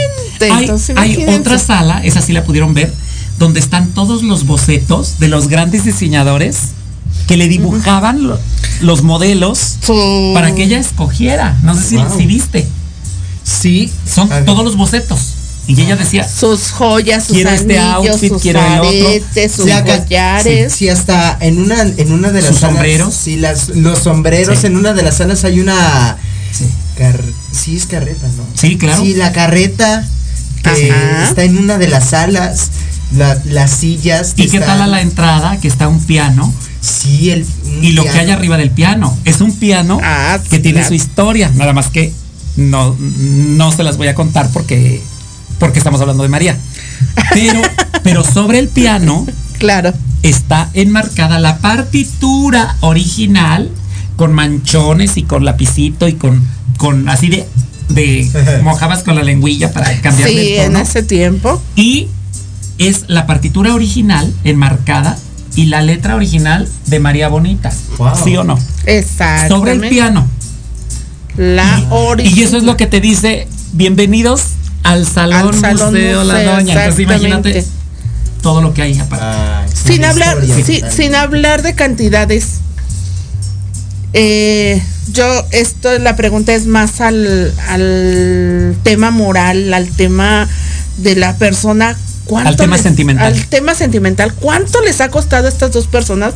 Hay, otra sala, esa sí la pudieron ver, donde están todos los bocetos de los grandes diseñadores que le dibujaban lo- los modelos para que ella escogiera. No sé si, Wow. si viste. Sí. Son todos los bocetos. Y ella decía, Sus joyas, sus Quiero este anillos, outfit, sus quiero el otro. aretes, sus Sí, collares. Sí, hasta en una, en una de las ¿Sus salas. sombreros? Sí, las, los sombreros. Sí. En una de las salas hay una. Sí. car- sí, es carreta, ¿no? Sí, claro. Sí, la carreta Ajá. está en una de las salas. la- las sillas. ¿y qué tal a la entrada que está un piano? Sí, el. Y lo que hay arriba del piano. Es un piano Ah, que tiene claro. su historia. Nada más que no, no se las voy a contar porque, porque estamos hablando de María. Pero, pero sobre el piano Claro. está enmarcada la partitura original con manchones y con lapicito y con, con así de, de mojabas con la lengüilla para cambiarle Sí, el en tono. ese tiempo. Y es la partitura original enmarcada y la letra original de María Bonita. Wow. ¿Sí o no? Exacto. Sobre el piano. La original. Y eso es lo que te dice, bienvenidos al Salón, Al Salón Museo, La Doña. Entonces imagínate todo lo que hay aparte. Ah, sin la hablar, sin hablar de cantidades. Eh, yo, esto, la pregunta es más al, al tema moral, al tema de la persona. ¿cuánto Al tema les- sentimental. Al tema sentimental. ¿Cuánto les ha costado a estas dos personas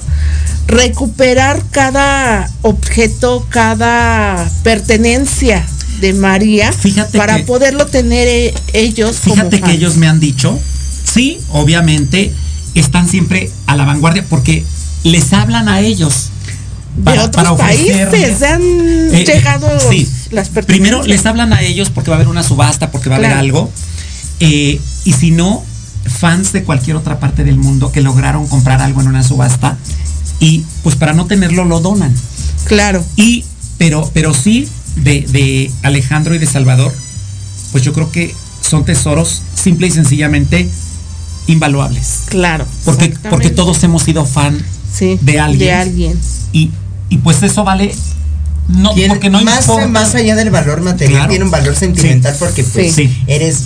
recuperar cada objeto, cada pertenencia de María Fíjate para que- poderlo tener eh, ellos? como Fíjate que ellos me han dicho, sí, obviamente están siempre a la vanguardia porque les hablan a ellos. De otros países han Eh, llegado sí. las. Primero les hablan a ellos porque va a haber una subasta, porque va a Claro. haber algo. Eh, y si no, fans de cualquier otra parte del mundo que lograron comprar algo en una subasta y pues para no tenerlo lo donan. Claro, Y, pero, pero sí, de, de Alejandro y de Salvador, pues yo creo que son tesoros simple y sencillamente invaluables. claro. Porque, porque todos hemos sido fan Sí, de alguien. De alguien. y, y pues eso vale. No, Tiene- porque no más, importa. más allá del valor material, Claro. tiene un valor sentimental Sí. porque pues Sí. Eres,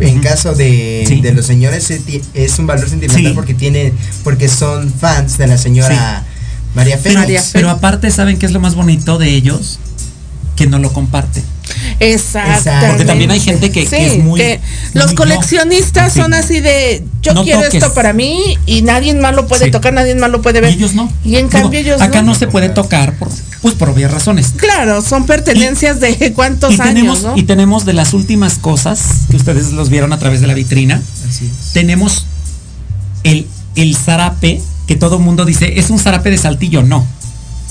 en caso de, Sí. de los señores, eh, es un valor sentimental porque tiene, porque son fans de la señora María Pero, Félix. pero aparte, ¿saben qué es lo más bonito de ellos? Que no lo comparten. Exactamente. Porque también hay gente que- que es muy- que los muy coleccionistas son así de yo No quiero toques. esto para mí y nadie más lo puede Sí. tocar, nadie más lo puede ver. Y ellos no. Y en Digo, cambio ellos acá no. no. se puede tocar por, pues por obvias razones. Claro, son pertenencias de cuántos Y tenemos, años, ¿no? y tenemos de las últimas cosas que ustedes los vieron a través de la vitrina. Así es. Tenemos el, el zarape que todo mundo dice es un zarape de saltillo. No.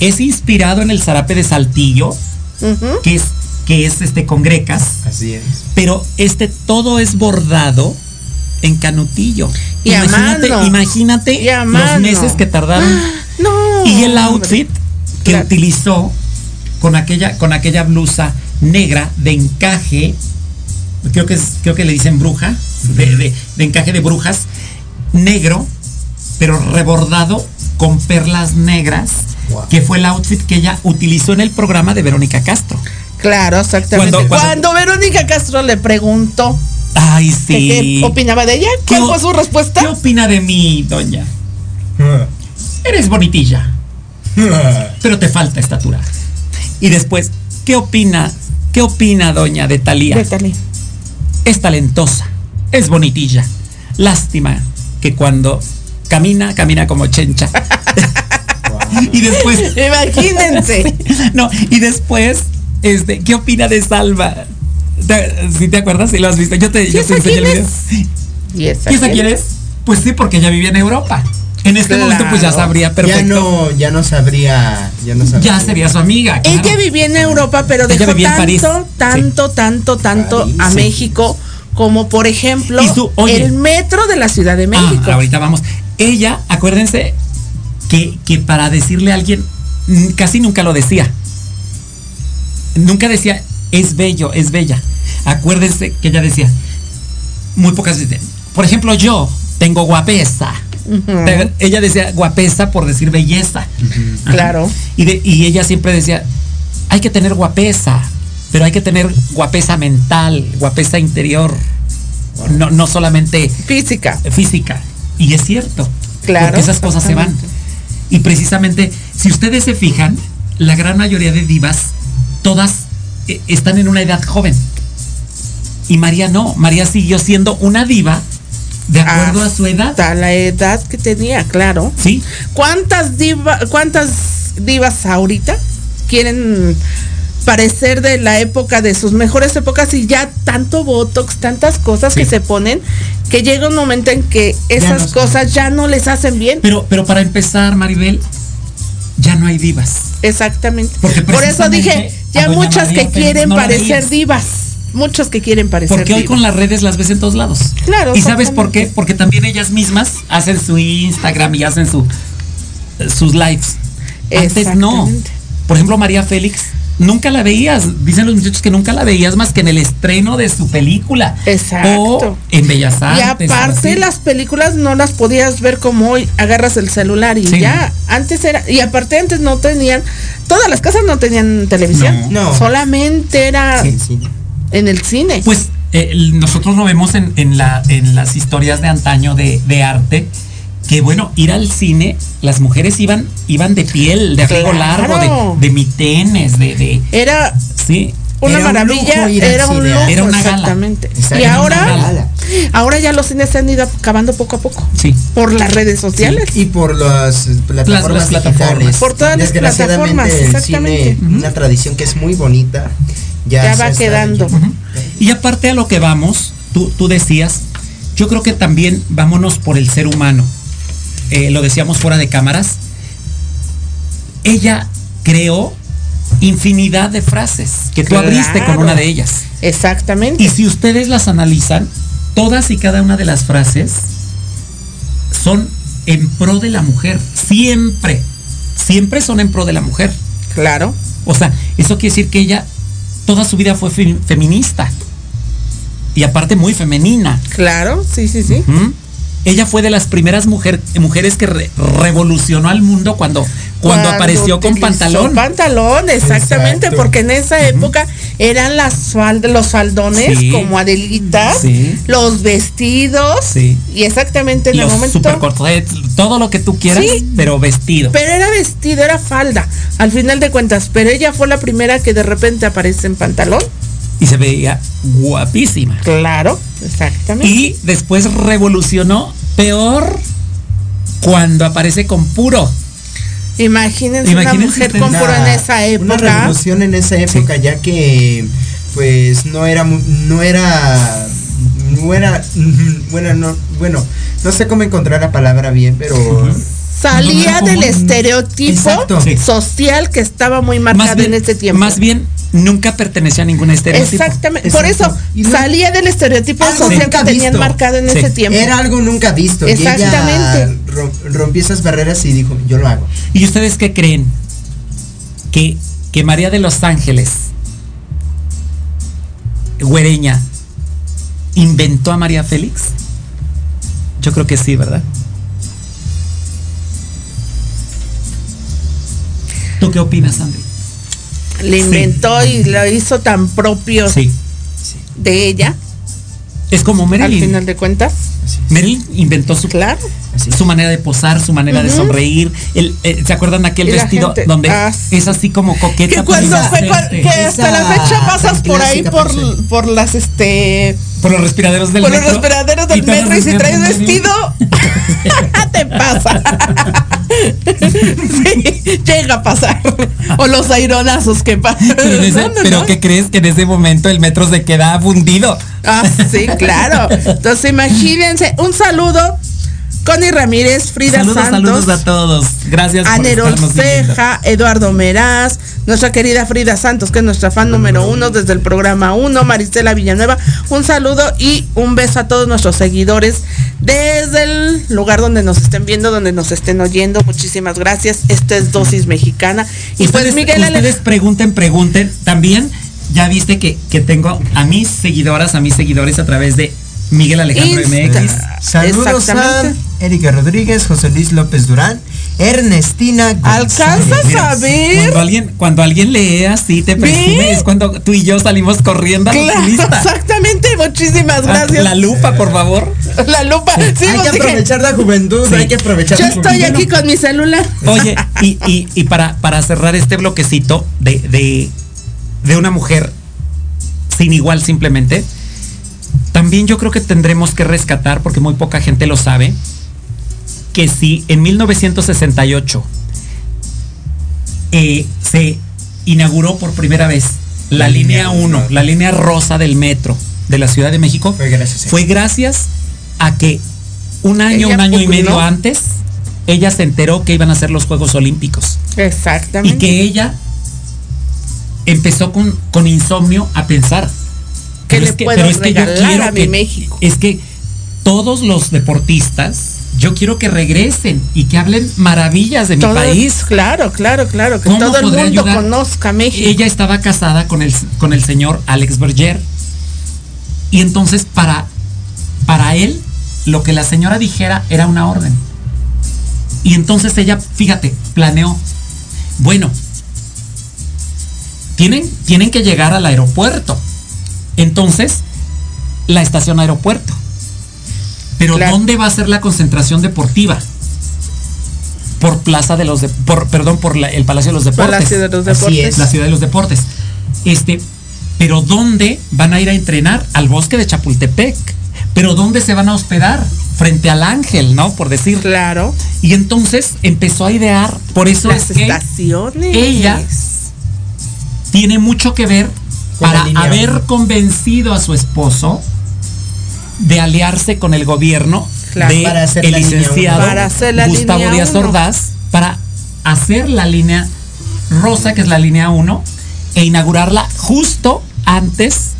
Es inspirado en el zarape de saltillo, Que es, que es este con grecas. Así es. pero este todo es bordado en canutillo. Y a imagínate, mano. imagínate Y a los meses que tardaron No. y el hombre. outfit que Claro. utilizó con aquella con aquella blusa negra de encaje, creo que es, creo que le dicen bruja, de, de- de encaje de brujas, negro, pero rebordado con perlas negras, Wow. que fue el outfit que ella utilizó en el programa de Verónica Castro. Claro, exactamente. Cuando- Cuando, cuando- Verónica Castro le preguntó Ay, sí. qué opinaba de ella, ¿cuál ¿Qué fue su respuesta? ¿Qué opina de mí, doña? Eres bonitilla, pero te falta estatura. Y después, ¿qué opina? ¿Qué opina doña de Talía? Bétale. Es talentosa, es bonitilla. Lástima que cuando camina, camina como chencha. y después, Imagínense. no, y después, este, ¿qué opina de Salva? ¿Te- ¿Sí te acuerdas? Si lo has visto. Yo te, ¿Y yo te enseñé el video. es? ¿Y esa ¿Y esa quién es? Pues sí, porque ella vivía en Europa. En este momento, pues ya Claro. sabría perfecto. Ya no, ya no sabría, ya no sabría. Ya sería su amiga. claro. Ella vivía en Europa, pero Ella dejó vivía en París. tanto, tanto, tanto, tanto París, a sí. México como por ejemplo su- oye. el metro de la Ciudad de Ah, México. ahorita vamos. Ella, acuérdense que, que para decirle a alguien, casi nunca lo decía. Nunca decía, es bello, es bella. Acuérdense que ella decía, muy pocas veces, por ejemplo, yo tengo guapesa. Ella decía guapesa por decir belleza. Claro. Y, de- y ella siempre decía, hay que tener guapesa, pero hay que tener guapesa mental, guapesa interior. No, no solamente Física. física. Y es cierto. Claro, Porque esas cosas se van. Y precisamente, si ustedes se fijan, la gran mayoría de divas, todas eh, están en una edad joven. Y María no, María siguió siendo una diva de acuerdo a su edad. Hasta la edad que tenía, claro. Sí, ¿Cuántas diva, cuántas divas ahorita quieren parecer de la época de sus mejores épocas y ya tanto botox, tantas cosas Sí. que se ponen que llega un momento en que esas cosas ya no les hacen bien? pero, pero para empezar, Maribel, ya no hay divas. Exactamente. Porque Por eso dije, ya muchas María que quieren no parecer divas. Muchos que quieren parecer Porque hoy divas. con las redes las ves en todos lados. Claro, ¿Y sabes por qué? Porque también ellas mismas hacen su Instagram y hacen su sus lives. Antes no. Por ejemplo, María Félix, nunca la veías. Dicen los muchachos que nunca la veías más que en el estreno de su película. Exacto. O en Bellas Y Artes. o aparte las películas no las podías ver como hoy, agarras el celular y Sí. ya, antes era, y aparte antes no tenían, todas las casas no tenían televisión, No. No. solamente era Sí, sí. en el cine. Pues eh, nosotros lo vemos en, en la, en las historias de antaño de, de arte. Que bueno, ir al cine, las mujeres iban, iban de piel, de abrigo Claro. largo, de, de mitenes, de, de. era Sí. una Era un maravilla, lujo era un cine, lujo. Era una gala. exactamente. Exacto, Y ahora, gala. ahora ya los cines se han ido acabando poco a poco Sí. por las redes sociales. Y por las plataformas, Las- las plataformas. digitales. Por todas las Desgraciadamente, plataformas, el exactamente. una tradición que es muy bonita, ya, va quedando. Y aparte a lo que vamos, tú, tú decías, yo creo que también vámonos por el ser humano. Eh, lo decíamos fuera de cámaras. Ella creó infinidad de frases que tú abriste con una de ellas. Exactamente. Y si ustedes las analizan, todas y cada una de las frases son en pro de la mujer. Siempre. Siempre son en pro de la mujer. claro. O sea, eso quiere decir que ella toda su vida fue fe- feminista. Y aparte muy femenina. Claro, sí, sí, sí. Ella fue de las primeras mujer- mujeres que re- revolucionó al mundo cuando, cuando, apareció con pantalón. Pantalón, exactamente, Exacto. porque en esa época eran las fal- los faldones Sí. como Adelita, Sí. los vestidos, Sí. y exactamente en los el momento. super cortets, todo lo que tú quieras, pero vestido. Pero era vestido, era falda, al final de cuentas. Pero ella fue la primera que de repente aparece en pantalón. y se veía guapísima. Claro, exactamente. Y después revolucionó peor cuando aparece con puro. Imagínense, Imagínense una mujer con puro en Una- esa Una época. revolución en esa época, ya que pues no era mu- no era no era bueno no bueno no sé cómo encontrar la palabra bien pero Salía No, del estereotipo Exacto. Social que estaba muy marcado en ese tiempo. más bien, nunca pertenecía a ningún estereotipo. Exactamente. Por Exacto. eso no- salía del estereotipo Algo social que tenían visto. marcado en Sí. ese tiempo. era algo nunca visto y Exactamente. ella rompió esas barreras y dijo yo lo hago ¿Y ustedes qué creen? Que, que María de los Ángeles, güereña, inventó a María Félix? Yo creo que sí, ¿verdad? ¿Tú qué opinas, André? Le inventó y lo hizo tan propio Sí. de ella, Es como al Marilyn. final de cuentas. Marilyn inventó su, Claro. Su manera de posar, su manera de sonreír. El, eh, ¿Se acuerdan de aquel vestido gente- donde ah, es así como coqueta? Que cuando inocente? que hasta la fecha pasas por ahí por, por las este Por los respiraderos del por los metro. respiraderos del Y metro y si traes vestido te pasa. Sí, llega a pasar. O los aironazos que pasan. Pero, ese- No, no, pero no. ¿qué crees que en ese momento el metro se queda fundido? Ah, sí, claro. Entonces imagínense, un saludo. Connie Ramírez, Frida saludos, Santos. saludos a todos. Gracias viendo. Ceja, Eduardo Meraz, nuestra querida Frida Santos, que es nuestra fan número uno desde el programa uno, Maristela Villanueva, un saludo y un beso a todos nuestros seguidores desde el lugar donde nos estén viendo, donde nos estén oyendo. Muchísimas gracias. Esto es Dosis Mexicana. Y ustedes, pues Miguel ustedes pregunten, pregunten. También ya viste que, que tengo a mis seguidoras, a mis seguidores a través de Miguel Alejandro Insta. MX. saludos a Exactamente. Erika Rodríguez José Luis López Durán Ernestina González. ¿Alcanzas a ver? Cuando alguien, cuando alguien lee así te presume, es cuando tú y yo salimos corriendo a la Claro, lista. exactamente, muchísimas Ah, gracias. La lupa, por favor. La lupa. Sí, hay que dije, aprovechar la juventud Sí. hay que aprovechar yo estoy juventud. aquí con mi celular. Oye, y, y, y para, para cerrar este bloquecito de, de, de una mujer sin igual simplemente, también yo creo que tendremos que rescatar, porque muy poca gente lo sabe, que si en 1968 eh, se inauguró por primera vez la, La línea línea 1, uno. la línea rosa del metro de la Ciudad de México, Fue gracias a fue gracias a que un año, Ella un año y medio antes, ella se enteró que iban a ser los Juegos Olímpicos y Exactamente. que ella empezó con, con insomnio a pensar. ¿Qué le es que- puedo pero es que yo quiero a mi que- México? Es que todos los deportistas, yo quiero que regresen y que hablen maravillas de mi Todo- país. Claro, claro, claro. Que ¿Cómo todo el mundo ayudar? conozca México. Ella estaba casada con el, con el señor Alex Berger. Y entonces para, para él, lo que la señora dijera era una orden. Y entonces ella, fíjate, planeó. Bueno, tienen, tienen que llegar al aeropuerto. Entonces, la estación aeropuerto. Pero Claro. ¿dónde va a ser la concentración deportiva? Por Plaza de los de- por perdón, por la- el Palacio de los Deportes. Palacio de los Así Deportes. es. La ciudad de los deportes. Este, pero ¿dónde van a ir a entrenar? Al bosque de Chapultepec. Pero ¿dónde se van a hospedar? Frente al ángel, ¿no? Por decir. Claro. Y entonces empezó a idear. Por eso Las es que estaciones. ella tiene mucho que ver para haber convencido a su esposo de aliarse con el gobierno Claro. de Para hacer el la línea licenciado uno. Para hacer la Gustavo línea Díaz uno. Ordaz para hacer la línea rosa, que es la línea 1, e inaugurarla justo antes,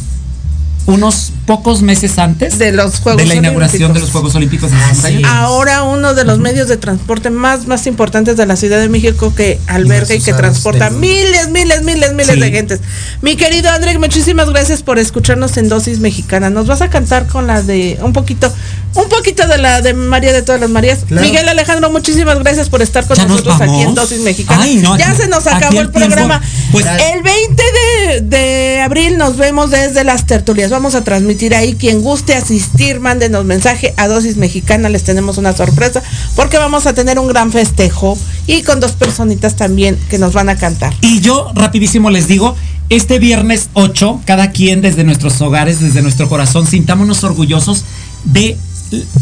unos pocos meses antes De los Juegos de la inauguración Olímpicos. de los Juegos Olímpicos de Ah, 68. sí. Ahora uno de los medios de transporte más, más importantes de la Ciudad de México que alberga y, que transporta miles, miles, miles, miles Sí. de gentes. Mi querido André, muchísimas gracias por escucharnos en Dosis Mexicana. Nos vas a cantar con la de un poquito, un poquito de la de María de todas las Marías. Claro. Miguel Alejandro, muchísimas gracias por estar con ¿Ya nos nosotros aquí en? Dosis Mexicana. Ay, no, ya se nos acabó el el tiempo. programa. Pues- el 20 de, de abril nos vemos desde las tertulias. Vamos a transmitir ahí. Quien guste asistir, mándenos mensaje a Dosis Mexicana. Les tenemos una sorpresa porque vamos a tener un gran festejo y con dos personitas también que nos van a cantar. Y yo rapidísimo les digo, este viernes 8, cada quien desde nuestros hogares, desde nuestro corazón, sintámonos orgullosos de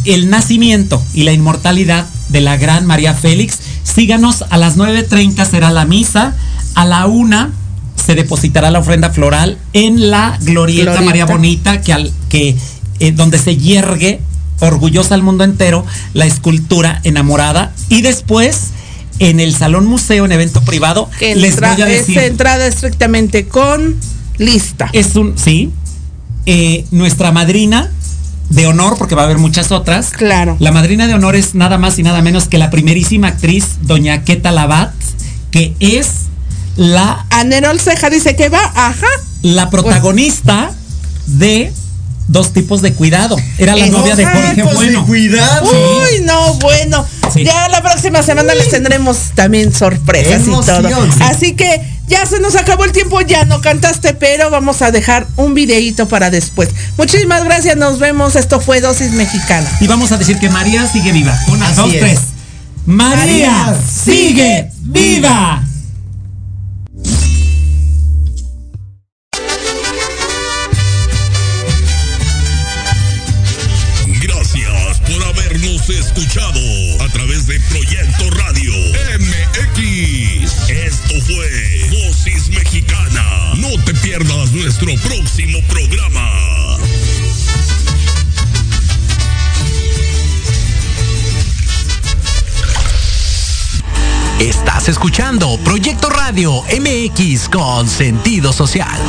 el nacimiento y la inmortalidad de la gran María Félix. Síganos a las 9.30 será la misa, a la una se depositará la ofrenda floral en la glorieta, Glorieta. María Bonita, que al que eh, donde se yergue orgullosa al mundo entero la escultura enamorada y después en el salón museo en evento privado Que les voy a decir es entrada estrictamente con lista. es un sí eh, nuestra madrina de honor porque va a haber muchas otras Claro. la madrina de honor es nada más y nada menos que la primerísima actriz doña Queta Labat que es la Anerol Ceja dice que va, ajá. la protagonista de dos tipos de cuidado era la novia de Jorge pues, de Bueno cuidado. Uy, no, bueno. Sí. Ya la próxima semana les tendremos también sorpresas y todo. sí. Así que ya se nos acabó el tiempo, ya no cantaste, pero vamos a dejar un videíto para después. Muchísimas gracias, nos vemos. Esto fue Dosis Mexicana. y vamos a decir que María sigue viva una Así dos es. tres María María sigue viva nuestro próximo programa. Estás escuchando Proyecto Radio MX con sentido social.